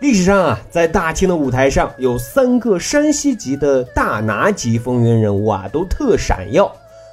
历史上啊，在大清的舞台上，有三个山西籍的大拿级风云人物啊，都特闪耀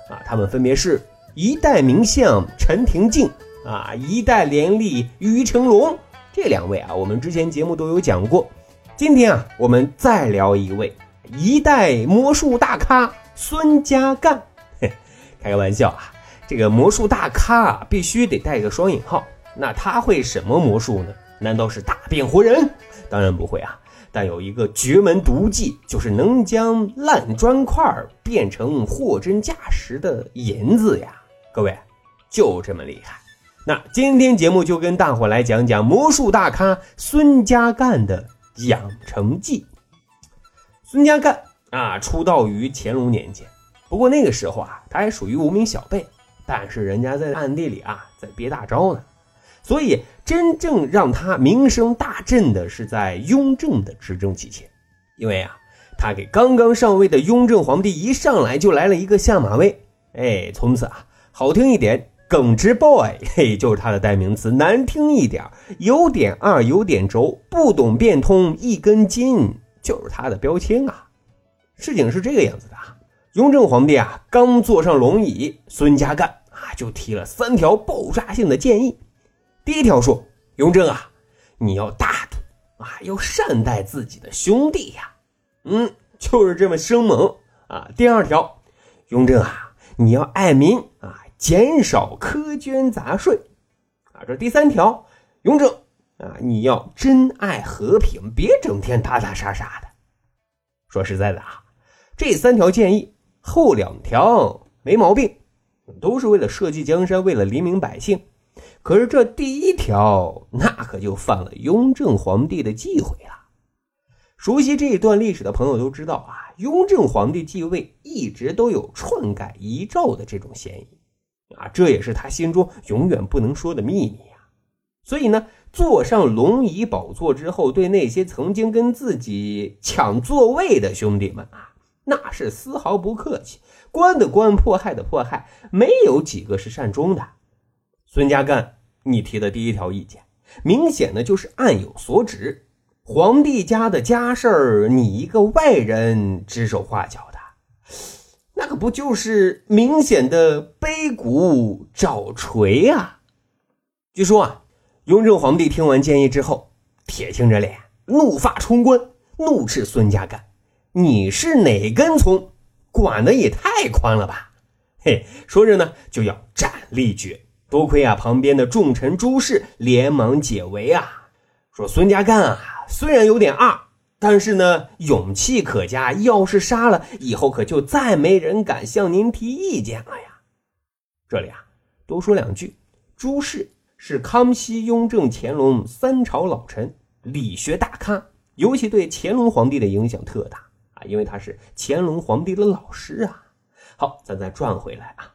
啊。他们分别是一代名相陈廷敬啊，一代廉吏于成龙。这两位啊，我们之前节目都有讲过。今天啊，我们再聊一位一代魔术大咖孙家干。嘿，开个玩笑啊。这个魔术大咖啊，必须得带个双引号。那他会什么魔术呢？难道是大变活人？当然不会啊。但有一个绝门毒计，就是能将烂砖块变成货真价实的银子呀！各位，就这么厉害。那今天节目就跟大伙来讲讲魔术大咖孙家干的养成记。孙家干啊，出道于乾隆年间，不过那个时候啊，他还属于无名小辈。但是人家在暗地里啊，在憋大招呢，所以真正让他名声大振的是在雍正的执政期间，因为啊，他给刚刚上位的雍正皇帝一上来就来了一个下马威，哎，从此啊，好听一点，耿直 boy，嘿，就是他的代名词；难听一点，有点二，有点轴，不懂变通，一根筋，就是他的标签啊。事情是这个样子的啊。雍正皇帝啊，刚坐上龙椅，孙家淦啊就提了三条爆炸性的建议。第一条说：“雍正啊，你要大度啊，要善待自己的兄弟呀。”嗯，就是这么生猛啊。第二条，雍正啊，你要爱民啊，减少苛捐杂税啊。这第三条，雍正啊，你要珍爱和平，别整天打打杀杀的。说实在的啊，这三条建议。后两条没毛病，都是为了社稷江山，为了黎民百姓。可是这第一条，那可就犯了雍正皇帝的忌讳了。熟悉这一段历史的朋友都知道啊，雍正皇帝继位一直都有篡改遗诏的这种嫌疑啊，这也是他心中永远不能说的秘密呀。所以呢，坐上龙椅宝座之后，对那些曾经跟自己抢座位的兄弟们啊。那是丝毫不客气，关的关，迫害的迫害，没有几个是善终的。孙家干，你提的第一条意见，明显的就是暗有所指。皇帝家的家事儿，你一个外人指手画脚的，那可不就是明显的背骨找锤啊？据说啊，雍正皇帝听完建议之后，铁青着脸，怒发冲冠，怒斥孙家干。你是哪根葱？管的也太宽了吧！嘿，说着呢，就要斩立决。多亏啊，旁边的重臣朱氏连忙解围啊，说孙家干啊，虽然有点二，但是呢，勇气可嘉。要是杀了，以后可就再没人敢向您提意见了呀。这里啊，多说两句，朱氏是康熙、雍正、乾隆三朝老臣，理学大咖，尤其对乾隆皇帝的影响特大啊。因为他是乾隆皇帝的老师啊。好，咱再转回来啊。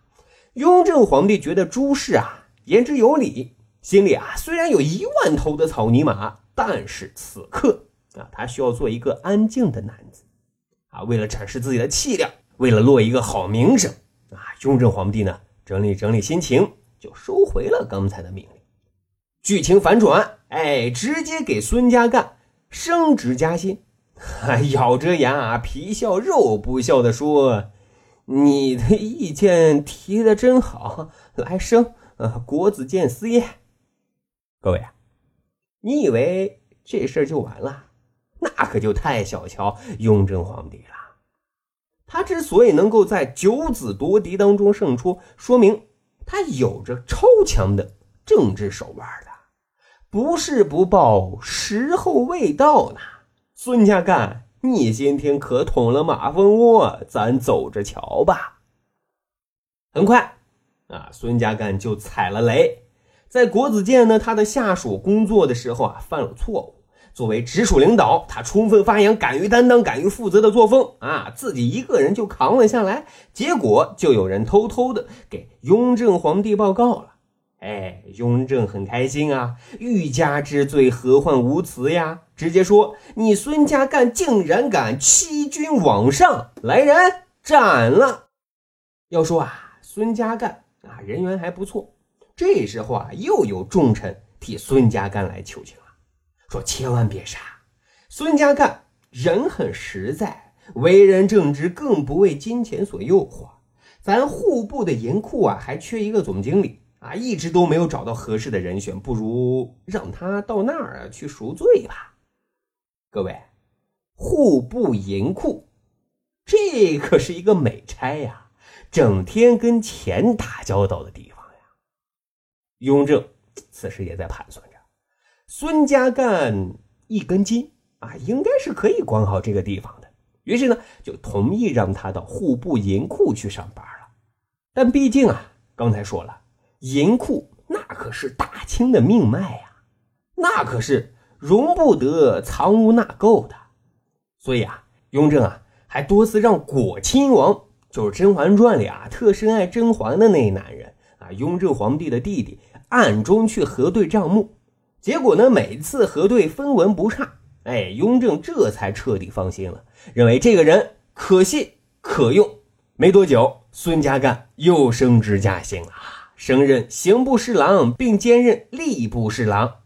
雍正皇帝觉得朱氏啊言之有理，心里啊虽然有一万头的草泥马，但是此刻啊他需要做一个安静的男子啊。为了展示自己的气量，为了落一个好名声啊，雍正皇帝呢整理整理心情，就收回了刚才的命令。剧情反转，哎，直接给孙家干升职加薪。咬着牙皮笑肉不笑的说：“你的意见提的真好，来生呃国子监司业。”各位啊，你以为这事儿就完了？那可就太小瞧雍正皇帝了。他之所以能够在九子夺嫡当中胜出，说明他有着超强的政治手腕的，不是不报，时候未到呢。孙家干，你今天可捅了马蜂窝，咱走着瞧吧。很快，啊，孙家干就踩了雷，在国子监呢，他的下属工作的时候啊，犯了错误，作为直属领导，他充分发扬敢于担当、敢于负责的作风啊，自己一个人就扛了下来。结果就有人偷偷的给雍正皇帝报告了。哎，雍正很开心啊，欲加之罪，何患无辞呀？直接说你孙家干竟然敢欺君罔上，来人斩了。要说啊，孙家干啊人缘还不错。这时候啊，又有重臣替孙家干来求情了，说千万别杀。孙家干人很实在，为人正直，更不为金钱所诱惑。咱户部的银库啊，还缺一个总经理。啊，一直都没有找到合适的人选，不如让他到那儿去赎罪吧。各位，户部银库，这可是一个美差呀，整天跟钱打交道的地方呀。雍正此时也在盘算着，孙家干一根筋啊，应该是可以管好这个地方的。于是呢，就同意让他到户部银库去上班了。但毕竟啊，刚才说了。银库那可是大清的命脉呀，那可是容不得藏污纳垢的。所以啊，雍正啊还多次让果亲王，就是《甄嬛传》里啊特深爱甄嬛的那男人啊，雍正皇帝的弟弟，暗中去核对账目。结果呢，每次核对分文不差，哎，雍正这才彻底放心了，认为这个人可信可用。没多久，孙家淦又升职加薪了。升任刑部侍郎，并兼任吏部侍郎。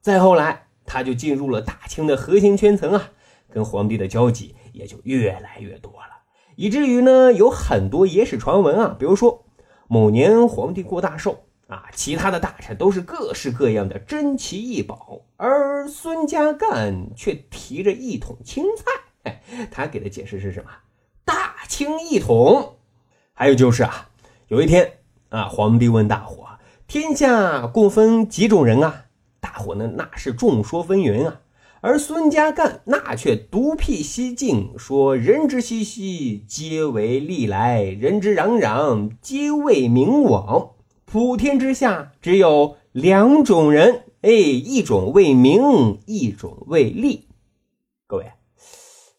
再后来，他就进入了大清的核心圈层啊，跟皇帝的交集也就越来越多了，以至于呢，有很多野史传闻啊，比如说某年皇帝过大寿啊，其他的大臣都是各式各样的珍奇异宝，而孙家淦却提着一桶青菜。他给的解释是什么？大清一统。还有就是啊，有一天。啊！皇帝问大伙：“天下共分几种人啊？”大伙呢，那是众说纷纭啊。而孙家淦那却独辟蹊径，说：“人之熙熙，皆为利来；人之攘攘，皆为名往。普天之下，只有两种人，哎，一种为名，一种为利。”各位。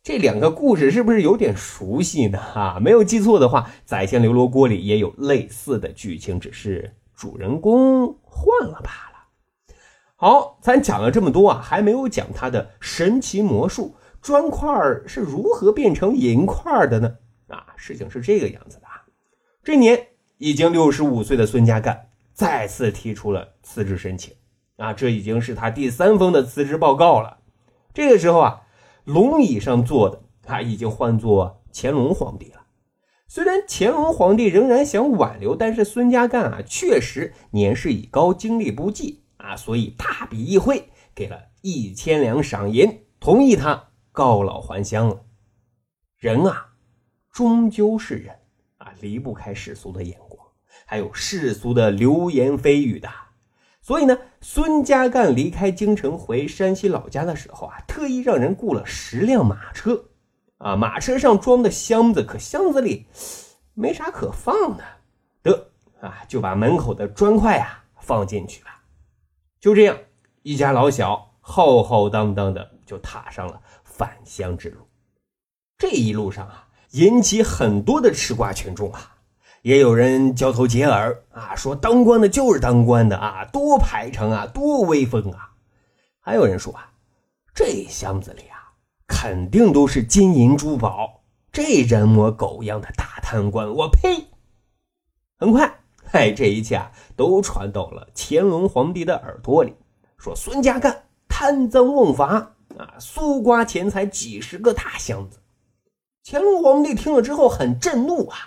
这两个故事是不是有点熟悉呢？哈，没有记错的话，《宰相刘罗锅》里也有类似的剧情，只是主人公换了罢了。好，咱讲了这么多啊，还没有讲他的神奇魔术，砖块是如何变成银块的呢？啊，事情是这个样子的。这年已经六十五岁的孙家干再次提出了辞职申请啊，这已经是他第三封的辞职报告了。这个时候啊。龙椅上坐的他已经换作乾隆皇帝了。虽然乾隆皇帝仍然想挽留，但是孙家淦啊确实年事已高，精力不济啊，所以大笔一挥，给了一千两赏银，同意他告老还乡了。人啊，终究是人啊，离不开世俗的眼光，还有世俗的流言蜚语的。所以呢，孙家干离开京城回山西老家的时候啊，特意让人雇了十辆马车，啊，马车上装的箱子，可箱子里没啥可放的，得啊，就把门口的砖块啊放进去了。就这样，一家老小浩浩荡荡的就踏上了返乡之路。这一路上啊，引起很多的吃瓜群众啊。也有人交头接耳啊，说当官的就是当官的啊，多排场啊，多威风啊！还有人说啊，这箱子里啊，肯定都是金银珠宝，这人模狗样的大贪官，我呸！很快，嗨，这一切啊，都传到了乾隆皇帝的耳朵里，说孙家干贪赃枉法啊，搜刮钱财几十个大箱子。乾隆皇帝听了之后很震怒啊。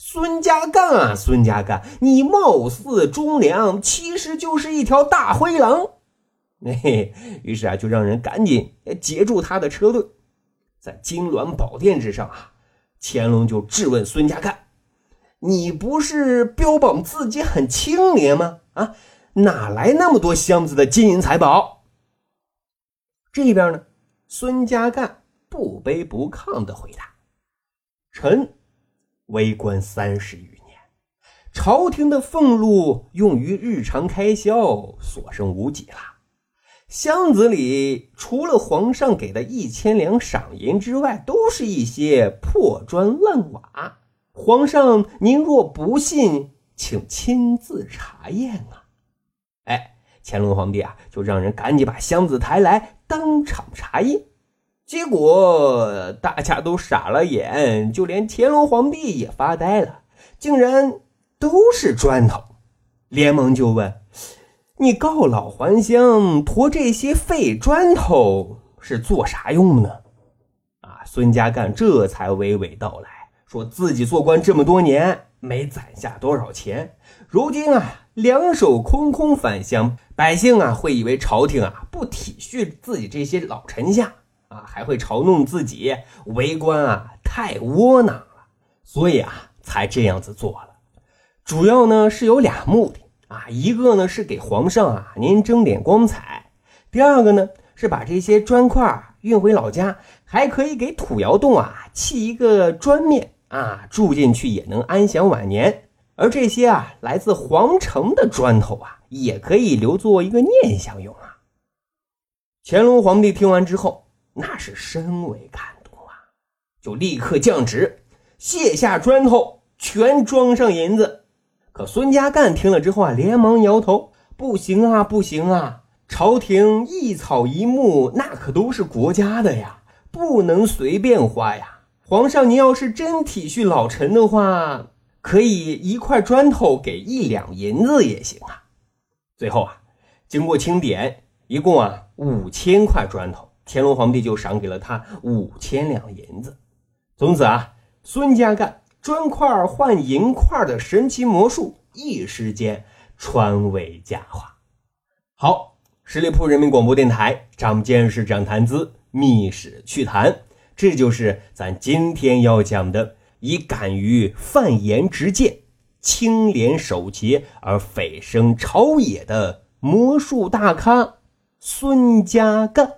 孙家干啊，孙家干，你貌似忠良，其实就是一条大灰狼。嘿，于是啊，就让人赶紧截住他的车队，在金銮宝殿之上啊，乾隆就质问孙家干：“你不是标榜自己很清廉吗？啊，哪来那么多箱子的金银财宝？”这边呢，孙家干不卑不亢的回答：“臣。”为官三十余年，朝廷的俸禄用于日常开销所剩无几了。箱子里除了皇上给的一千两赏银之外，都是一些破砖烂瓦。皇上，您若不信，请亲自查验啊！哎，乾隆皇帝啊，就让人赶紧把箱子抬来，当场查验。结果大家都傻了眼，就连乾隆皇帝也发呆了，竟然都是砖头。连忙就问。你告老还乡，驮这些废砖头是做啥用呢？啊，孙家干这才娓娓道来说自己做官这么多年，没攒下多少钱，如今啊，两手空空返乡，百姓啊会以为朝廷啊不体恤自己这些老臣下还会嘲弄自己为官啊太窝囊了，所以啊才这样子做了。主要呢是有俩目的。啊，一个呢是给皇上啊您争点光彩，第二个呢是把这些砖块运回老家，还可以给土窑洞啊砌一个砖面啊，住进去也能安享晚年。而这些啊来自皇城的砖头啊，也可以留作一个念想用啊。乾隆皇帝听完之后，那是深为感动啊，就立刻降旨，卸下砖头，全装上银子。可孙家干听了之后啊，连忙摇头：“不行啊，不行啊！朝廷一草一木，那可都是国家的呀，不能随便花呀。皇上，您要是真体恤老臣的话，可以一块砖头给一两银子也行啊。”最后啊，经过清点，一共啊五千块砖头，乾隆皇帝就赏给了他五千两银子。从此啊，孙家干。砖块换银块的神奇魔术，一时间传为佳话。好，十里铺人民广播电台，长见识，长谈资，密史趣谈，这就是咱今天要讲的，以敢于犯言直谏、清廉守节而蜚声朝野的魔术大咖孙家干。